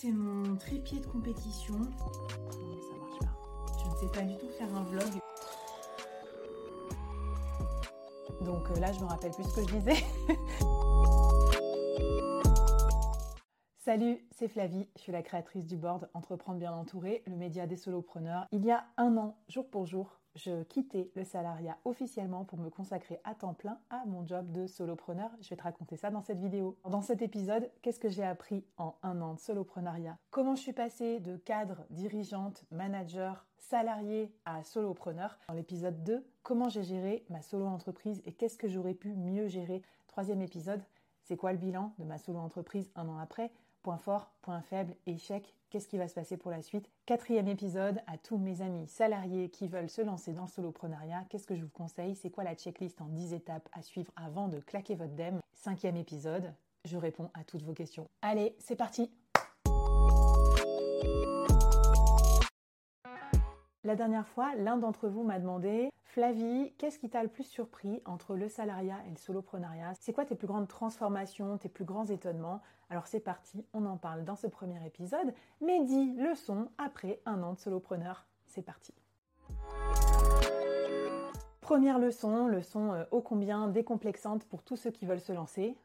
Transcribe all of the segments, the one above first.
C'est mon trépied de compétition. Non, ça marche pas. Je ne sais pas du tout faire un vlog. Donc euh, là je me rappelle plus ce que je disais. Salut, c'est Flavie, je suis la créatrice du board Entreprendre bien entouré, le média des solopreneurs. Il y a un an, jour pour jour, je quittais le salariat officiellement pour me consacrer à temps plein à mon job de solopreneur. Je vais te raconter ça dans cette vidéo. Dans cet épisode, qu'est-ce que j'ai appris en un an de soloprenariat? Comment je suis passée de cadre, dirigeante, manager, salarié à solopreneur? Dans l'épisode 2, comment j'ai géré ma solo-entreprise et qu'est-ce que j'aurais pu mieux gérer? Troisième épisode, c'est quoi le bilan de ma solo-entreprise un an après? Point fort, point faible, échec, qu'est-ce qui va se passer pour la suite Quatrième épisode, à tous mes amis salariés qui veulent se lancer dans le soloprenariat, qu'est-ce que je vous conseille C'est quoi la checklist en 10 étapes à suivre avant de claquer votre DEM Cinquième épisode, je réponds à toutes vos questions. Allez, c'est parti La dernière fois, l'un d'entre vous m'a demandé Flavie, qu'est-ce qui t'a le plus surpris entre le salariat et le soloprenariat? C'est quoi tes plus grandes transformations, tes plus grands étonnements? Alors c'est parti, on en parle dans ce premier épisode. Mais dis leçon après un an de solopreneur. C'est parti. Première leçon, leçon euh, ô combien décomplexante pour tous ceux qui veulent se lancer.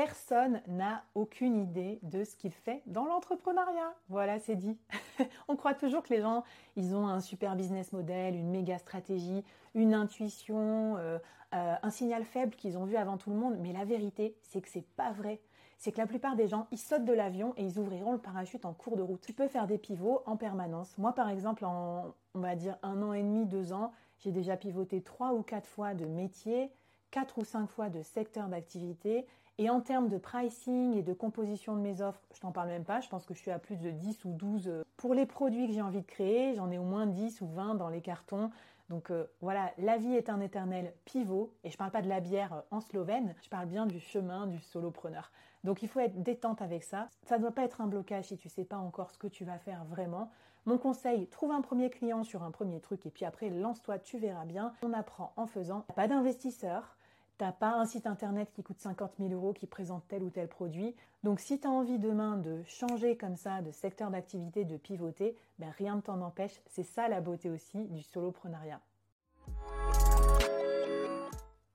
Personne n'a aucune idée de ce qu'il fait dans l'entrepreneuriat. Voilà, c'est dit. On croit toujours que les gens, ils ont un super business model, une méga stratégie, une intuition, euh, euh, un signal faible qu'ils ont vu avant tout le monde. Mais la vérité, c'est que c'est pas vrai. C'est que la plupart des gens, ils sautent de l'avion et ils ouvriront le parachute en cours de route. Tu peux faire des pivots en permanence. Moi, par exemple, en, on va dire, un an et demi, deux ans, j'ai déjà pivoté trois ou quatre fois de métier, quatre ou cinq fois de secteur d'activité et en termes de pricing et de composition de mes offres, je t'en parle même pas, je pense que je suis à plus de 10 ou 12 euh, pour les produits que j'ai envie de créer, j'en ai au moins 10 ou 20 dans les cartons. Donc euh, voilà, la vie est un éternel pivot, et je ne parle pas de la bière euh, en slovène, je parle bien du chemin du solopreneur. Donc il faut être détente avec ça. Ça ne doit pas être un blocage si tu ne sais pas encore ce que tu vas faire vraiment. Mon conseil, trouve un premier client sur un premier truc et puis après lance-toi, tu verras bien. On apprend en faisant. Pas d'investisseur, T'as pas un site internet qui coûte 50 000 euros qui présente tel ou tel produit. Donc si tu as envie demain de changer comme ça de secteur d'activité, de pivoter, ben rien ne t'en empêche. C'est ça la beauté aussi du soloprenariat.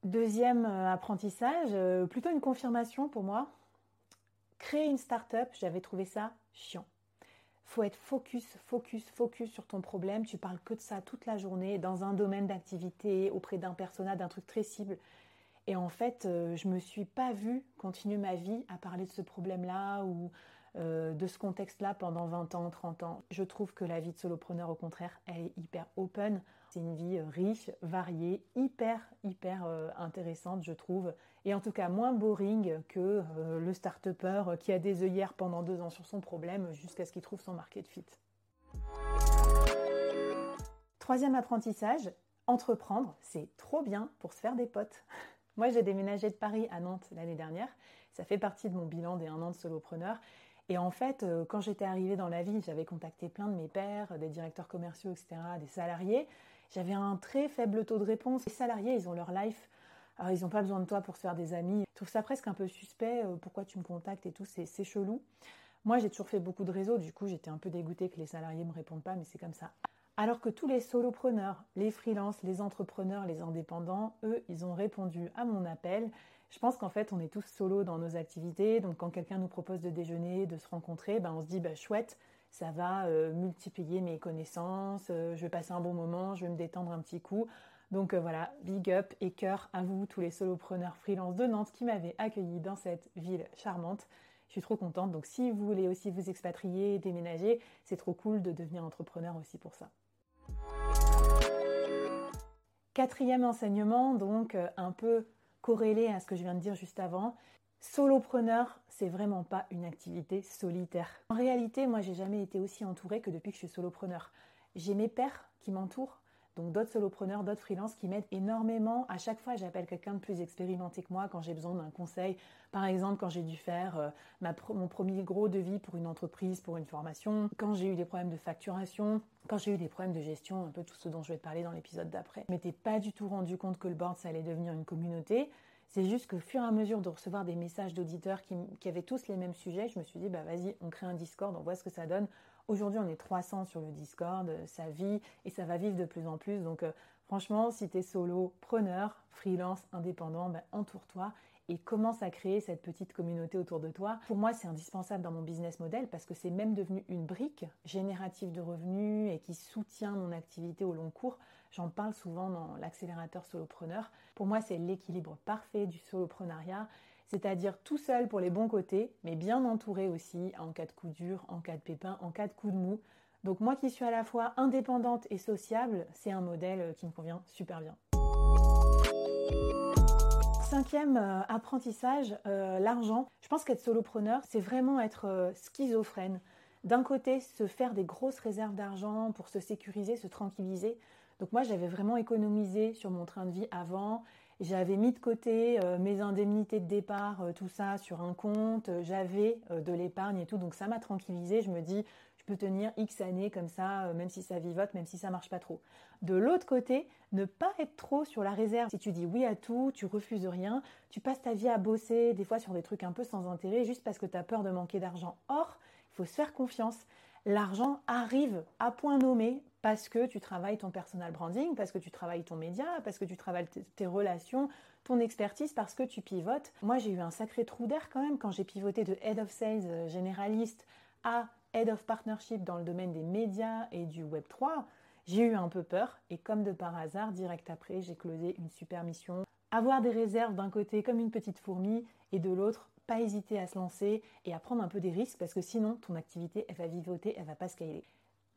Deuxième euh, apprentissage, euh, plutôt une confirmation pour moi. Créer une start-up, j'avais trouvé ça chiant. Faut être focus, focus, focus sur ton problème. Tu parles que de ça toute la journée dans un domaine d'activité, auprès d'un persona, d'un truc très cible. Et en fait, euh, je me suis pas vue continuer ma vie à parler de ce problème-là ou euh, de ce contexte-là pendant 20 ans, 30 ans. Je trouve que la vie de solopreneur, au contraire, elle est hyper open. C'est une vie euh, riche, variée, hyper, hyper intéressante, je trouve. Et en tout cas, moins boring que le start-upper qui a des œillères pendant deux ans sur son problème jusqu'à ce qu'il trouve son market fit. Troisième apprentissage, entreprendre, c'est trop bien pour se faire des potes. Moi, j'ai déménagé de Paris à Nantes l'année dernière. Ça fait partie de mon bilan des un an de solopreneur. Et en fait, euh, quand j'étais arrivée dans la ville, j'avais contacté plein de mes pairs, des directeurs commerciaux, etc., des salariés. J'avais un très faible taux de réponse. Les salariés, ils ont leur life. Alors, ils n'ont pas besoin de toi pour se faire des amis. Je trouve ça presque un peu suspect. Euh, pourquoi tu me contactes et tout, c'est chelou. Moi, j'ai toujours fait beaucoup de réseaux. Du coup, j'étais un peu dégoûtée que les salariés me répondent pas, mais c'est comme ça. Alors que tous les solopreneurs, les freelances, les entrepreneurs, les indépendants, eux, ils ont répondu à mon appel. Je pense qu'en fait, on est tous solo dans nos activités. Donc, quand quelqu'un nous propose de déjeuner, de se rencontrer, ben, on se dit, bah, chouette, ça va euh, multiplier mes connaissances, euh, je vais passer un bon moment, je vais me détendre un petit coup. Donc euh, voilà, big up et cœur à vous, tous les solopreneurs freelance de Nantes qui m'avaient accueilli dans cette ville charmante. Je suis trop contente. Donc, si vous voulez aussi vous expatrier, déménager, c'est trop cool de devenir entrepreneur aussi pour ça. Quatrième enseignement, donc euh, un peu corrélé à ce que je viens de dire juste avant, Solopreneur, c'est vraiment pas une activité solitaire. En réalité, moi, j'ai jamais été aussi entourée que depuis que je suis solopreneur. J'ai mes pairs qui m'entourent, donc d'autres solopreneurs, d'autres freelances qui m'aident énormément. À chaque fois, j'appelle quelqu'un de plus expérimenté que moi quand j'ai besoin d'un conseil. Par exemple, quand j'ai dû faire euh, mon premier gros devis pour une entreprise, pour une formation, quand j'ai eu des problèmes de facturation, quand j'ai eu des problèmes de gestion, un peu tout ce dont je vais te parler dans l'épisode d'après. Je m'étais pas du tout rendu compte que le board, ça allait devenir une communauté. C'est juste qu'au fur et à mesure de recevoir des messages d'auditeurs qui, qui, avaient tous les mêmes sujets, je me suis dit, bah vas-y, on crée un Discord, on voit ce que ça donne. Aujourd'hui, on est 300 sur le Discord, euh, ça vit et ça va vivre de plus en plus. Donc, euh, franchement, si tu es solo, preneur, freelance, indépendant, ben, entoure-toi et commence à créer cette petite communauté autour de toi. Pour moi, c'est indispensable dans mon business model parce que c'est même devenu une brique générative de revenus et qui soutient mon activité au long cours. J'en parle souvent dans l'accélérateur solopreneur. Pour moi, c'est l'équilibre parfait du soloprenariat c'est-à-dire tout seul pour les bons côtés, mais bien entouré aussi en cas de coup dur, en cas de pépin, en cas de coup de mou. Donc moi qui suis à la fois indépendante et sociable, c'est un modèle euh, qui me convient super bien. Cinquième euh, apprentissage, euh, l'argent. Je pense qu'être solopreneur, c'est vraiment être schizophrène. D'un côté, se faire des grosses réserves d'argent pour se sécuriser, se tranquilliser. Donc moi, j'avais vraiment économisé sur mon train de vie avant j'avais mis de côté euh, mes indemnités de départ, euh, tout ça sur un compte. J'avais euh, de l'épargne et tout, donc ça m'a tranquillisé. Je me dis, je peux tenir X années comme ça, même si ça vivote, même si ça marche pas trop. De l'autre côté, ne pas être trop sur la réserve. Si tu dis oui à tout, tu refuses rien, tu passes ta vie à bosser, des fois sur des trucs un peu sans intérêt, juste parce que tu as peur de manquer d'argent. Or, il faut se faire confiance. L'argent arrive à point nommé parce que tu travailles ton personal branding, parce que tu travailles ton média, parce que tu travailles tes relations, ton expertise, parce que tu pivotes. Moi, j'ai eu un sacré trou d'air quand même quand j'ai pivoté de Head of Sales euh, généraliste à Head of Partnership dans le domaine des médias et du Web 3. J'ai eu un peu peur et comme de par hasard, direct après, j'ai closé une super mission. Avoir des réserves d'un côté comme une petite fourmi et de l'autre, pas hésiter à se lancer et à prendre un peu des risques parce que sinon ton activité elle va vivoter, elle va pas scaler.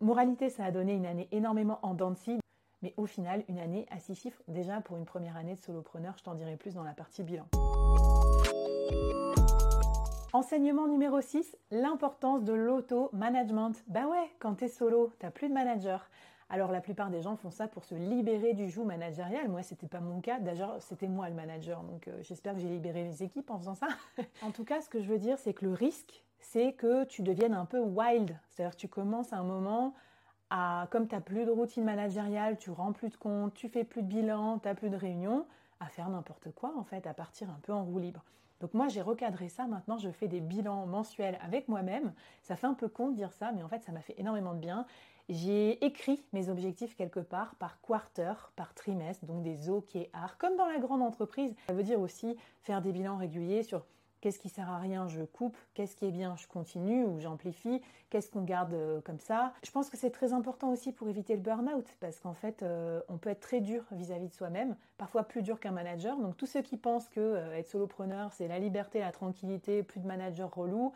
Moralité, ça a donné une année énormément en dents de mais au final, une année à six chiffres, déjà pour une première année de solopreneur, je t'en dirai plus dans la partie bilan. Enseignement numéro 6, l'importance de l'auto-management. Bah ouais, quand t'es solo, t'as plus de manager. Alors la plupart des gens font ça pour se libérer du joug managérial. Moi, c'était pas mon cas. D'ailleurs, c'était moi le manager. Donc euh, j'espère que j'ai libéré mes équipes en faisant ça. en tout cas, ce que je veux dire, c'est que le risque, c'est que tu deviennes un peu wild. C'est-à-dire que tu commences à un moment à, comme tu n'as plus de routine managériale, tu rends plus de compte, tu fais plus de bilan, tu n'as plus de réunion, à faire n'importe quoi en fait, à partir un peu en roue libre. Donc moi j'ai recadré ça, maintenant je fais des bilans mensuels avec moi-même. Ça fait un peu con de dire ça, mais en fait ça m'a fait énormément de bien. J'ai écrit mes objectifs quelque part par quarter, par trimestre, donc des OKR, comme dans la grande entreprise. Ça veut dire aussi faire des bilans réguliers sur Qu'est-ce qui sert à rien, je coupe. Qu'est-ce qui est bien, je continue ou j'amplifie. Qu'est-ce qu'on garde euh, comme ça? Je pense que c'est très important aussi pour éviter le burn-out parce qu'en fait, euh, on peut être très dur vis-à-vis de soi-même, parfois plus dur qu'un manager. Donc tous ceux qui pensent que euh, être solopreneur, c'est la liberté, la tranquillité, plus de manager relou,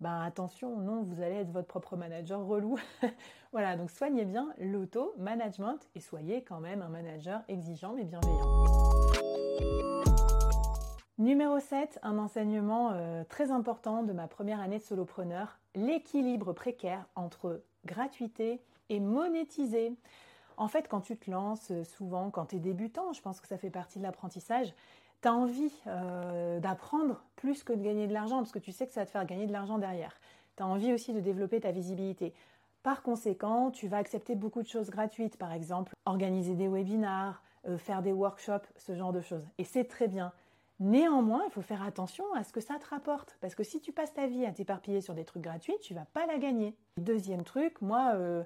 ben attention, non, vous allez être votre propre manager relou. voilà, donc soignez bien l'auto-management et soyez quand même un manager exigeant mais bienveillant. Numéro 7, un enseignement euh, très important de ma première année de solopreneur, l'équilibre précaire entre gratuité et monétisé. En fait, quand tu te lances, euh, souvent quand tu es débutant, je pense que ça fait partie de l'apprentissage, tu as envie euh, d'apprendre plus que de gagner de l'argent, parce que tu sais que ça va te faire gagner de l'argent derrière. Tu as envie aussi de développer ta visibilité. Par conséquent, tu vas accepter beaucoup de choses gratuites, par exemple organiser des webinars, faire des workshops, ce genre de choses. Et c'est très bien. Néanmoins, il faut faire attention à ce que ça te rapporte. Parce que si tu passes ta vie à t'éparpiller sur des trucs gratuits, tu vas pas la gagner. Deuxième truc, moi, euh,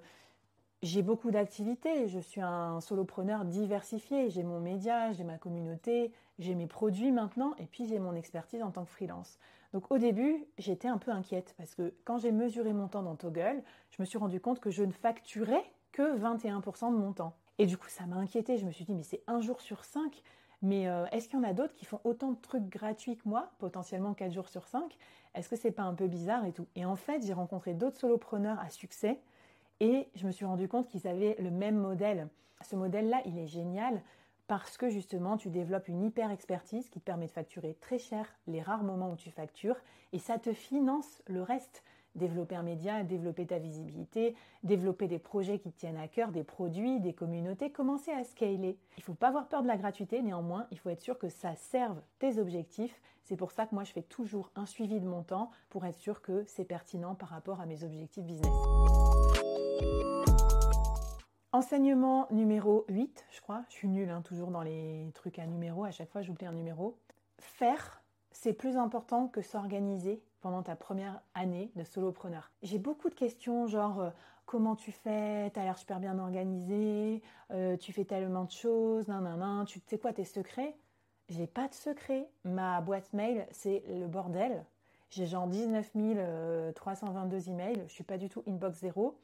j'ai beaucoup d'activités. Je suis un solopreneur diversifié. J'ai mon média, j'ai ma communauté, j'ai mes produits maintenant, et puis j'ai mon expertise en tant que freelance. Donc au début, j'étais un peu inquiète parce que quand j'ai mesuré mon temps dans Toggle, je me suis rendu compte que je ne facturais que 21% de mon temps. Et du coup, ça m'a inquiété. Je me suis dit, mais c'est un jour sur cinq. Mais euh, est-ce qu'il y en a d'autres qui font autant de trucs gratuits que moi, potentiellement 4 jours sur 5 Est-ce que c'est pas un peu bizarre et tout? Et en fait, j'ai rencontré d'autres solopreneurs à succès et je me suis rendu compte qu'ils avaient le même modèle. Ce modèle-là, il est génial parce que justement tu développes une hyper expertise qui te permet de facturer très cher les rares moments où tu factures et ça te finance le reste développer un média, développer ta visibilité, développer des projets qui te tiennent à cœur, des produits, des communautés, commencer à scaler. Il ne faut pas avoir peur de la gratuité, néanmoins, il faut être sûr que ça serve tes objectifs. C'est pour ça que moi, je fais toujours un suivi de mon temps pour être sûr que c'est pertinent par rapport à mes objectifs business. Enseignement numéro 8, je crois. Je suis nulle, hein, toujours dans les trucs à numéro. À chaque fois, j'oublie un numéro. Faire, c'est plus important que s'organiser pendant ta première année de solopreneur. J'ai beaucoup de questions genre euh, comment tu fais, tu as l'air super bien organisé, euh, tu fais tellement de choses, nan nan nan, tu sais quoi tes secrets? J'ai pas de secret. Ma boîte mail, c'est le bordel. J'ai genre 19 322 emails, je suis pas du tout inbox zéro.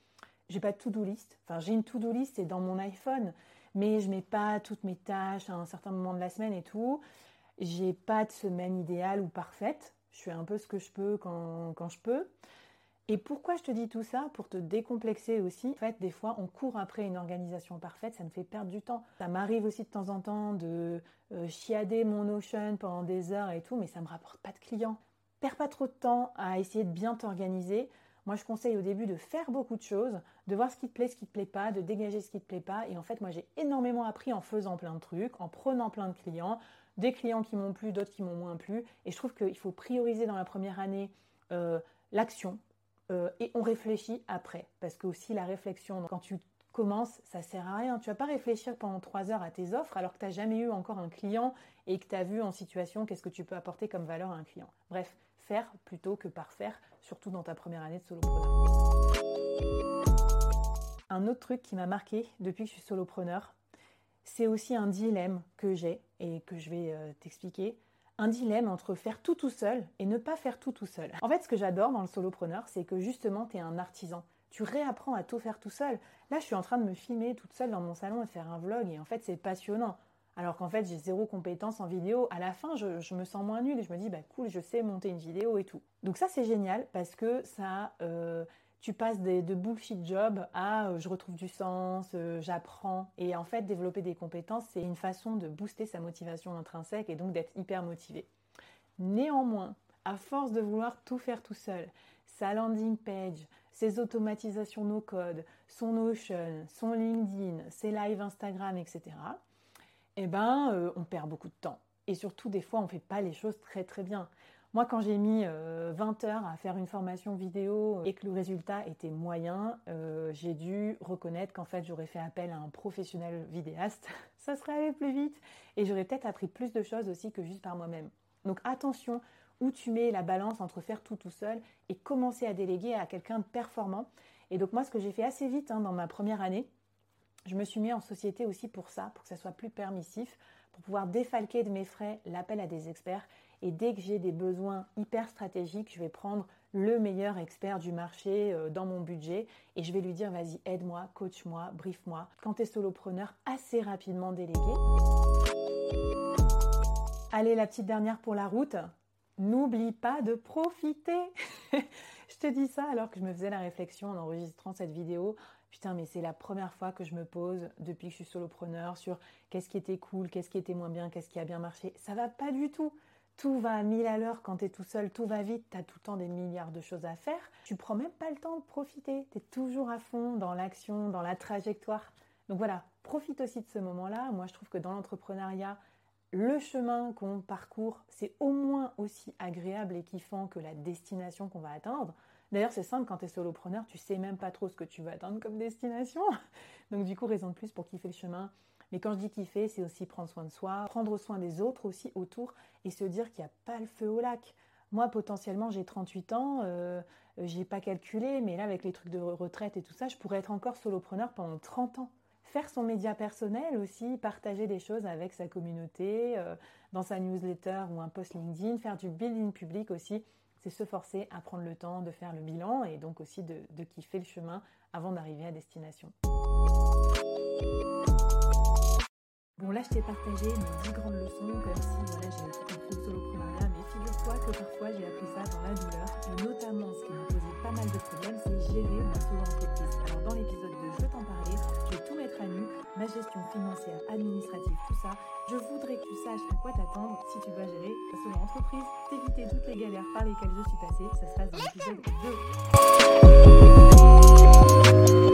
J'ai pas de to-do list. Enfin, j'ai une to-do list, c'est dans mon iPhone, mais je mets pas toutes mes tâches à un certain moment de la semaine et tout. J'ai pas de semaine idéale ou parfaite. Je fais un peu ce que je peux quand, je peux. Et pourquoi je te dis tout ça? Pour te décomplexer aussi. En fait, des fois, on court après une organisation parfaite, ça me fait perdre du temps. Ça m'arrive aussi de temps en temps de euh, chiader mon Notion pendant des heures et tout, mais ça me rapporte pas de clients. Perds pas trop de temps à essayer de bien t'organiser. Moi, je conseille au début de faire beaucoup de choses, de voir ce qui te plaît, ce qui te plaît pas, de dégager ce qui te plaît pas. Et en fait, moi, j'ai énormément appris en faisant plein de trucs, en prenant plein de clients, des clients qui m'ont plu, d'autres qui m'ont moins plu. Et je trouve qu'il faut prioriser dans la première année euh, l'action euh, et on réfléchit après. Parce que aussi la réflexion, quand tu commences, ça sert à rien. Tu vas pas réfléchir pendant trois heures à tes offres alors que tu n'as jamais eu encore un client et que tu as vu en situation qu'est-ce que tu peux apporter comme valeur à un client. Bref, faire plutôt que parfaire, surtout dans ta première année de solopreneur. Un autre truc qui m'a marqué depuis que je suis solopreneur, c'est aussi un dilemme que j'ai et que je vais euh, t'expliquer. Un dilemme entre faire tout tout seul et ne pas faire tout tout seul. En fait, ce que j'adore dans le solopreneur, c'est que justement, tu es un artisan. Tu réapprends à tout faire tout seul. Là, je suis en train de me filmer toute seule dans mon salon et faire un vlog et en fait, c'est passionnant. Alors qu'en fait, j'ai zéro compétence en vidéo. À la fin, je, me sens moins nulle et je me dis, bah cool, je sais monter une vidéo et tout. Donc ça, c'est génial parce que ça, euh, tu passes de bullshit job à euh, je retrouve du sens, euh, j'apprends. Et en fait, développer des compétences, c'est une façon de booster sa motivation intrinsèque et donc d'être hyper motivé. Néanmoins, à force de vouloir tout faire tout seul, sa landing page, ses automatisations no code, son Notion, son LinkedIn, ses lives Instagram, etc., eh ben, euh, on perd beaucoup de temps. Et surtout, des fois, on ne fait pas les choses très très bien. Moi, quand j'ai mis 20 euh, heures à faire une formation vidéo et que le résultat était moyen, euh, j'ai dû reconnaître qu'en fait, j'aurais fait appel à un professionnel vidéaste. Ça serait allé plus vite et j'aurais peut-être appris plus de choses aussi que juste par moi-même. Donc attention où tu mets la balance entre faire tout tout seul et commencer à déléguer à quelqu'un de performant. Et donc moi, ce que j'ai fait assez vite hein, dans ma première année, je me suis mis en société aussi pour ça, pour que ça soit plus permissif, pour pouvoir défalquer de mes frais l'appel à des experts et dès que j'ai des besoins hyper stratégiques, je vais prendre le meilleur expert du marché euh, dans mon budget et je vais lui dire vas-y, aide-moi, coach-moi, brief-moi. Quand tu es solopreneur, assez rapidement délégué. Allez, la petite dernière pour la route. N'oublie pas de profiter. je te dis ça alors que je me faisais la réflexion en enregistrant cette vidéo. Putain, mais c'est la première fois que je me pose depuis que je suis solopreneur sur qu'est-ce qui était cool, qu'est-ce qui était moins bien, qu'est-ce qui a bien marché. Ça va pas du tout. Tout va à mille à l'heure quand tu es tout seul, tout va vite, tu as tout le temps des milliards de choses à faire. Tu prends même pas le temps de profiter. Tu es toujours à fond dans l'action, dans la trajectoire. Donc voilà, profite aussi de ce moment-là. Moi, je trouve que dans l'entrepreneuriat, le chemin qu'on parcourt, c'est au moins aussi agréable et kiffant que la destination qu'on va atteindre. D'ailleurs, c'est simple, quand tu es solopreneur, tu sais même pas trop ce que tu vas atteindre comme destination. Donc du coup, raison de plus pour kiffer le chemin, mais quand je dis kiffer, c'est aussi prendre soin de soi, prendre soin des autres aussi autour et se dire qu'il n'y a pas le feu au lac. Moi, potentiellement, j'ai 38 ans, euh, j'ai pas calculé, mais là, avec les trucs de retraite et tout ça, je pourrais être encore solopreneur pendant 30 ans. Faire son média personnel aussi, partager des choses avec sa communauté, euh, dans sa newsletter ou un post LinkedIn, faire du building public aussi, c'est se forcer à prendre le temps de faire le bilan et donc aussi de, de kiffer le chemin avant d'arriver à destination. Bon, là, je t'ai partagé mes 10 grandes leçons, comme si voilà, j'avais tout compris au soloprenariat, mais figure-toi que parfois j'ai appris ça dans la douleur et notamment ce qui m'a posé pas mal de problèmes, c'est gérer ma solo-entreprise. Alors dans l'épisode 2, je vais t'en parler, je vais tout mettre à nu, ma gestion financière, administrative, tout ça. Je voudrais que tu saches à quoi t'attendre si tu dois gérer ta solo-entreprise, t'éviter toutes les galères par lesquelles je suis passée, ça se passe dans l'épisode 2.